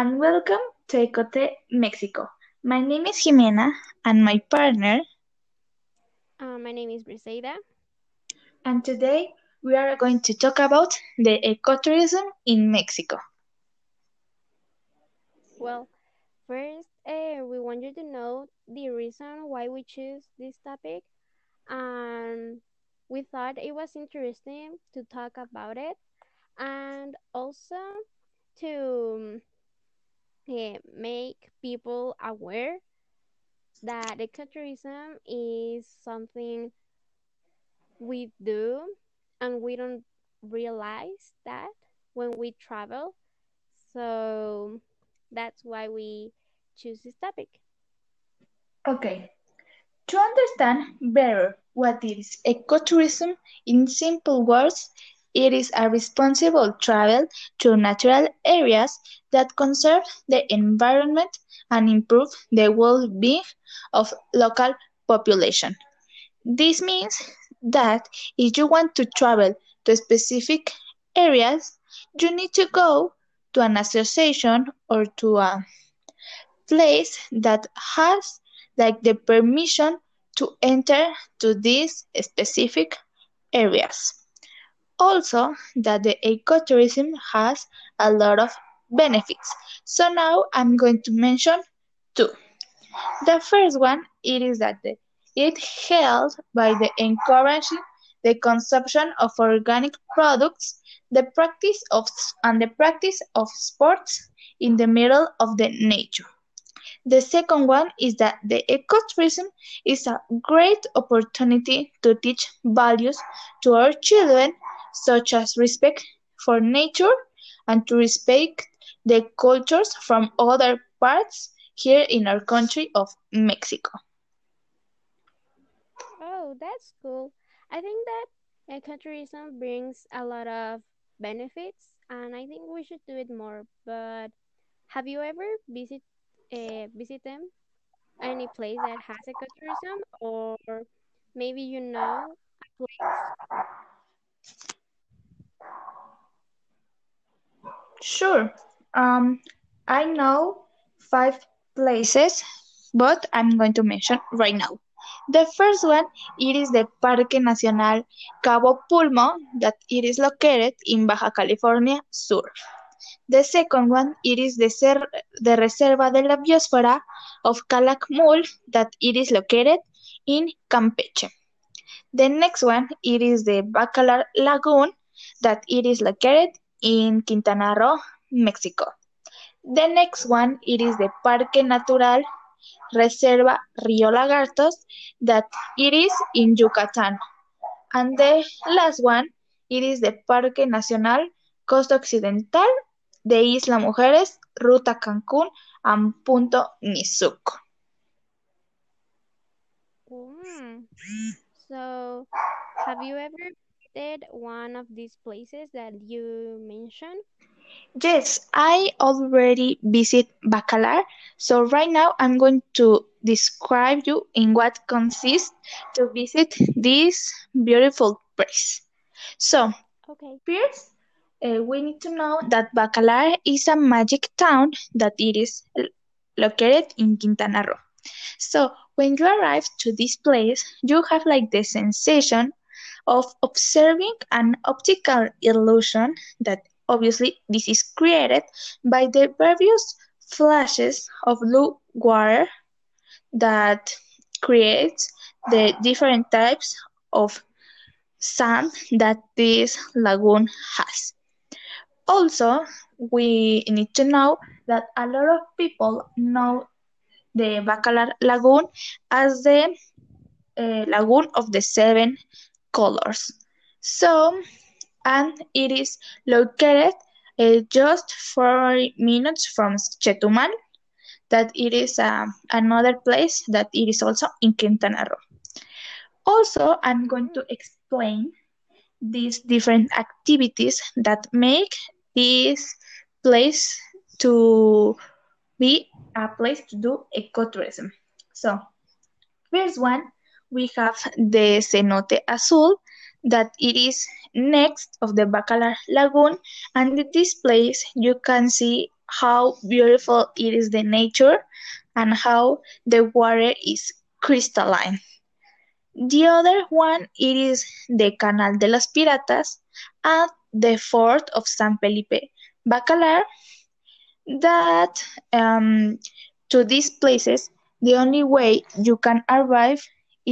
and welcome to Eco-T Mexico. My name is Jimena and my partner. Uh, my name is Briseida. And today we are going to talk about the ecotourism in Mexico. Well, first, uh, we want you to know the reason why we choose this topic, and we thought it was interesting to talk about it, and also to make people aware that ecotourism is something we do and we don't realize that when we travel. So that's why we choose this topic. Okay. To understand better what is ecotourism in simple words, it is a responsible travel to natural areas that conserve the environment and improve the well-being of local population. This means that if you want to travel to specific areas, you need to go to an association or to a place that has like the permission to enter to these specific areas. Also, that the ecotourism has a lot of benefits. So now I'm going to mention two. The first one it is that the, it helps by the encouraging the consumption of organic products, the practice of and the practice of sports in the middle of the nature. The second one is that the ecotourism is a great opportunity to teach values to our children, such as respect for nature and to respect the cultures from other parts here in our country of Mexico. Oh, that's cool. I think that ecotourism brings a lot of benefits and I think we should do it more. But have you ever visit uh, visit them any place that has ecotourism or maybe you know a place? Sure. Um, I know five places, but I'm going to mention right now. The first one, it is the Parque Nacional Cabo Pulmo, that it is located in Baja California Sur. The second one, it is the, Cer the Reserva de la Biosfera of Calakmul, that it is located in Campeche. The next one, it is the Bacalar Lagoon, that it is located in Quintana Roo, Mexico. The next one, it is the Parque Natural Reserva Río Lagartos, that it is in Yucatan. And the last one, it is the Parque Nacional Costa Occidental de Isla Mujeres, Ruta Cancún, and Punto Nizuc. So, have you ever visited one of these places that you mentioned? Yes, I already visit Bacalar. So right now I'm going to describe you in what consists to visit this beautiful place. So, Okay. first, uh, we need to know that Bacalar is a magic town that it is located in Quintana Roo. So when you arrive to this place, you have like the sensation of observing an optical illusion that obviously this is created by the various flashes of blue water that creates the different types of sand that this lagoon has. Also, we need to know that a lot of people know the Bacalar Lagoon as the uh, lagoon of the seven colors. So, and it is located uh, just four minutes from Chetumal, that it is uh, another place that it is also in Quintana Roo. Also, I'm going to explain these different activities that make this place to be a place to do ecotourism. So, first one, we have the Cenote Azul, that it is next of the Bacalar Lagoon, and in this place you can see how beautiful it is the nature and how the water is crystalline. The other one it is the Canal de las Piratas at the fort of San Felipe Bacalar that um, to these places the only way you can arrive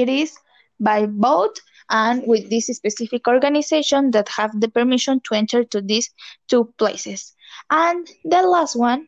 it is by boat and with this specific organization that have the permission to enter to these two places and the last one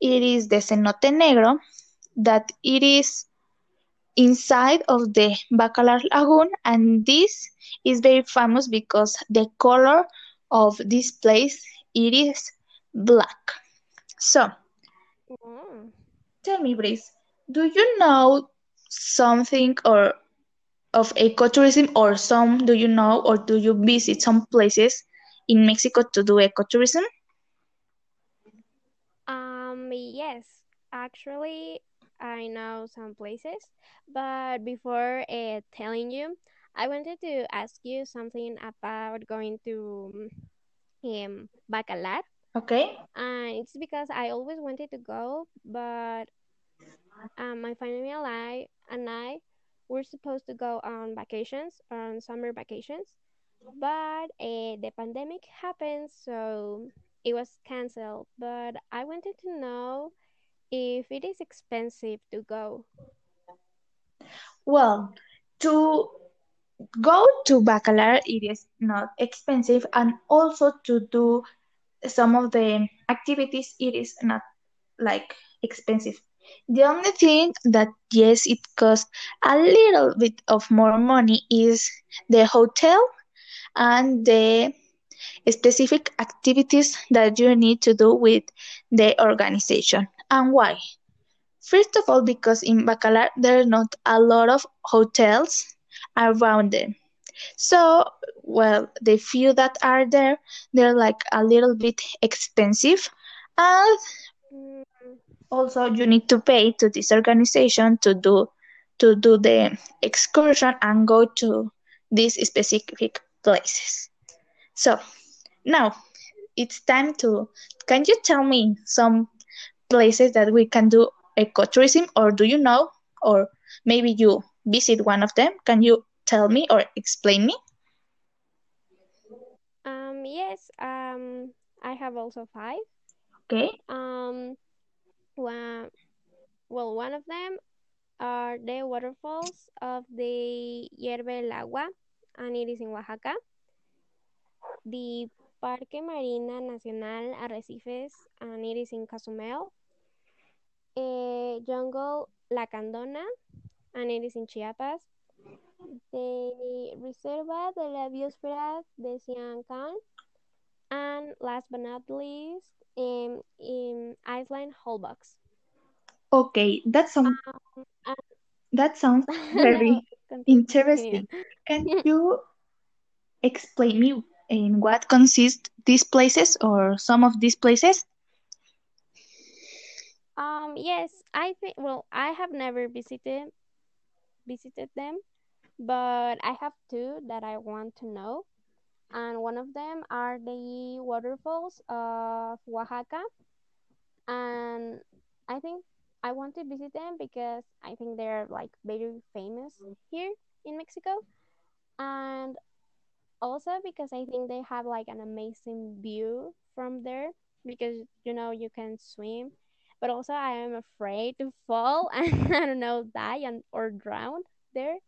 it is the cenote negro that it is inside of the bacalar lagoon and this is very famous because the color of this place it is black so Mm. Tell me, Brice, do you know something or of ecotourism or some do you know or do you visit some places in Mexico to do ecotourism? Um, yes, actually, I know some places, but before uh, telling you, I wanted to ask you something about going to um, Bacalar. Okay. And it's because I always wanted to go, but um, my family and I, and I were supposed to go on vacations, on summer vacations, but uh, the pandemic happened, so it was canceled. But I wanted to know if it is expensive to go. Well, to go to Bacalar, it is not expensive, and also to do some of the activities, it is not like expensive. The only thing that yes, it costs a little bit of more money is the hotel and the specific activities that you need to do with the organization. And why? First of all, because in Bacalar there are not a lot of hotels around them. So, well, the few that are there, they're like a little bit expensive. And also you need to pay to this organization to do to do the excursion and go to these specific places. So now it's time to can you tell me some places that we can do ecotourism or do you know or maybe you visit one of them can you tell me or explain me Um, yes, um, I have also five. okay Um, one, well, one of them are the waterfalls of the Hierve el Agua, and it is in Oaxaca. The Parque Marina Nacional Arrecifes, and it is in Cozumel. Eh, Jungle La Candona, and it is in Chiapas. The Reserva de la Biosfera de Siancán, and last but not least, in, in Iceland Holbox. okay that sounds Um, and that sounds very interesting can you explain me in what consist these places or some of these places Um, yes, I think, well, I have never visited visited them, but I have two that I want to know. And one of them are the waterfalls of Oaxaca. And I think I want to visit them because I think they're like very famous here in Mexico. And also because I think they have like an amazing view from there because you know you can swim. But also I am afraid to fall and I don't know die and or drown there.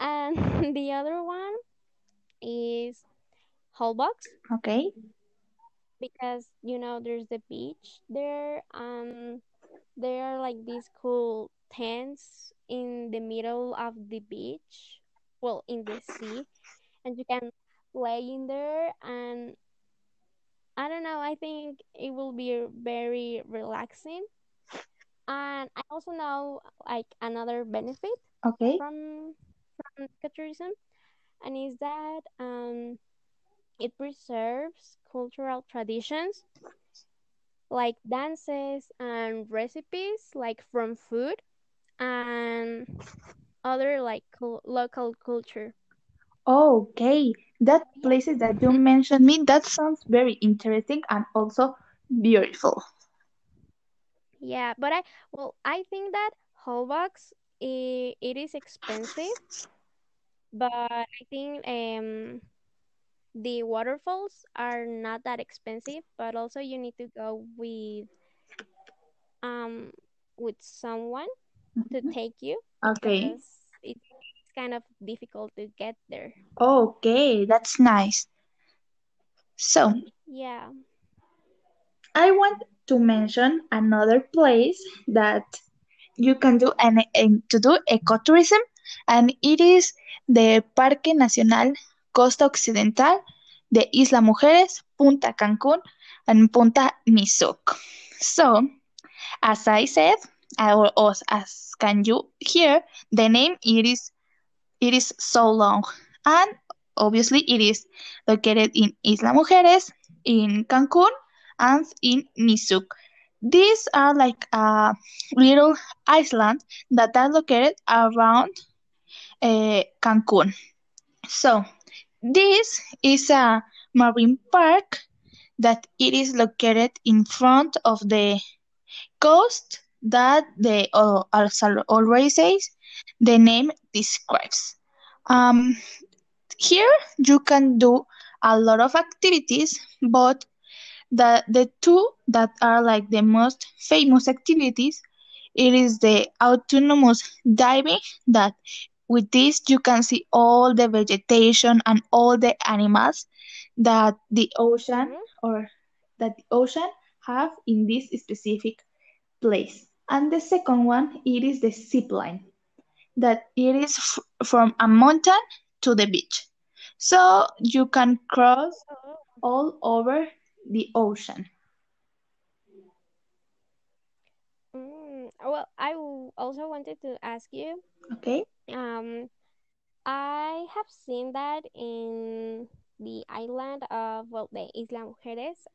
And the other one is Holbox okay. because you know there's the beach there and there are like these cool tents in the middle of the beach, well in the sea, and you can lay in there and I don't know, I think it will be very relaxing. And I also know like another benefit okay. from from ecotourism and is that um it preserves cultural traditions like dances and recipes like from food and other like local culture Okay, that places that you mentioned me, that sounds very interesting and also beautiful. Yeah, but I well, I think that Holbox it, it is expensive, but I think um the waterfalls are not that expensive, but also you need to go with um with someone to take you Okay. it's kind of difficult to get there. Okay, that's nice. So, Yeah. I want to mention another place that you can do an, an- to do ecotourism, and it is the Parque Nacional Costa Occidental de Isla Mujeres, Punta Cancún, and Punta Nizuc. So, as I said, or as as can you hear, the name it is it is so long, and obviously it is located in Isla Mujeres, in Cancun, and in Nizuc. These are like a little island that are located around uh, Cancun. So this is a marine park that it is located in front of the coast that the I already says the name describes. Um, here you can do a lot of activities, but the the two that are like the most famous activities it is the autonomous diving that with this you can see all the vegetation and all the animals that the ocean Mm-hmm. or that the ocean have in this specific place and the second one it is the zip line that it is from a mountain to the beach so you can cross all over the ocean Mm. Well, I also wanted to ask you. okay Um, I have seen that in the island of well, the Isla Mujeres.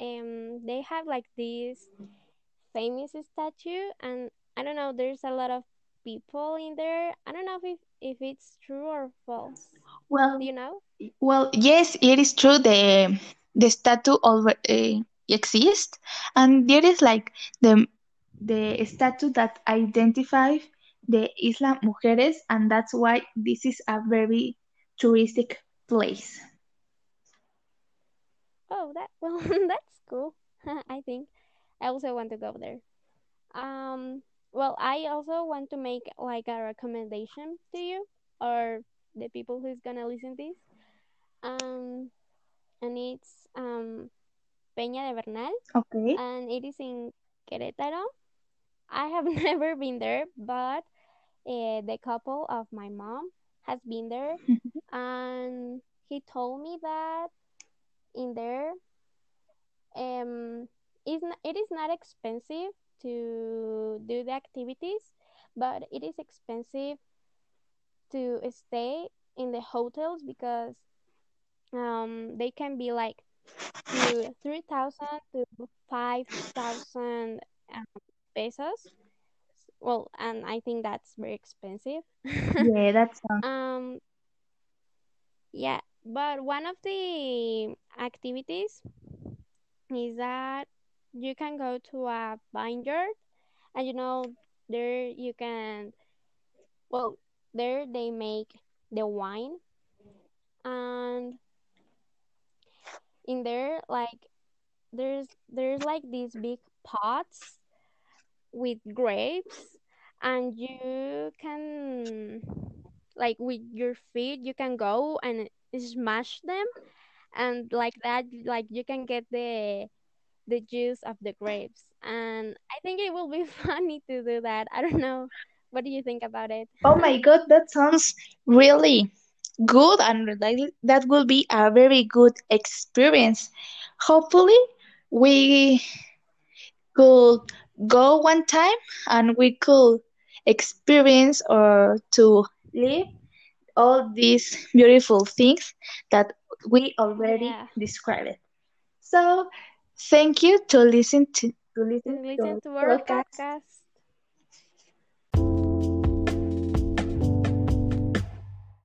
Um, they have like this famous statue, and I don't know. There's a lot of people in there. I don't know if if it's true or false. Do well you know? Well, yes, it is true. The the statue already exists, and there is like the the statue that identifies the Isla Mujeres, and that's why this is a very touristic place. Oh, that well, that's cool. I think I also want to go there. Um, well, I also want to make like a recommendation to you or the people who's gonna listen this. Um, and it's um Peña de Bernal, Okay. and it is in Querétaro. I have never been there, but uh, the couple of my mom has been there, and he told me that in there, um, is n- it is not expensive to do the activities, but it is expensive to stay in the hotels because um they can be like to 3000 to 5000 um, pesos. Well and i think that's very expensive. Yeah, that sounds um yeah but one of the activities is that you can go to a vineyard and you know there you can well there they make the wine and in there like there's there's like these big pots with grapes and you can like with your feet you can go and smash them and like that like you can get the the juice of the grapes. And i think it will be funny to do that. I don't know. What do you think about it? Oh my God, that sounds really good, and that that will be a very good experience. Hopefully, we could go one time and we could experience or to live all these beautiful things that we already yeah described. So, thank you to listen to to listen to to listen our to our podcast. podcast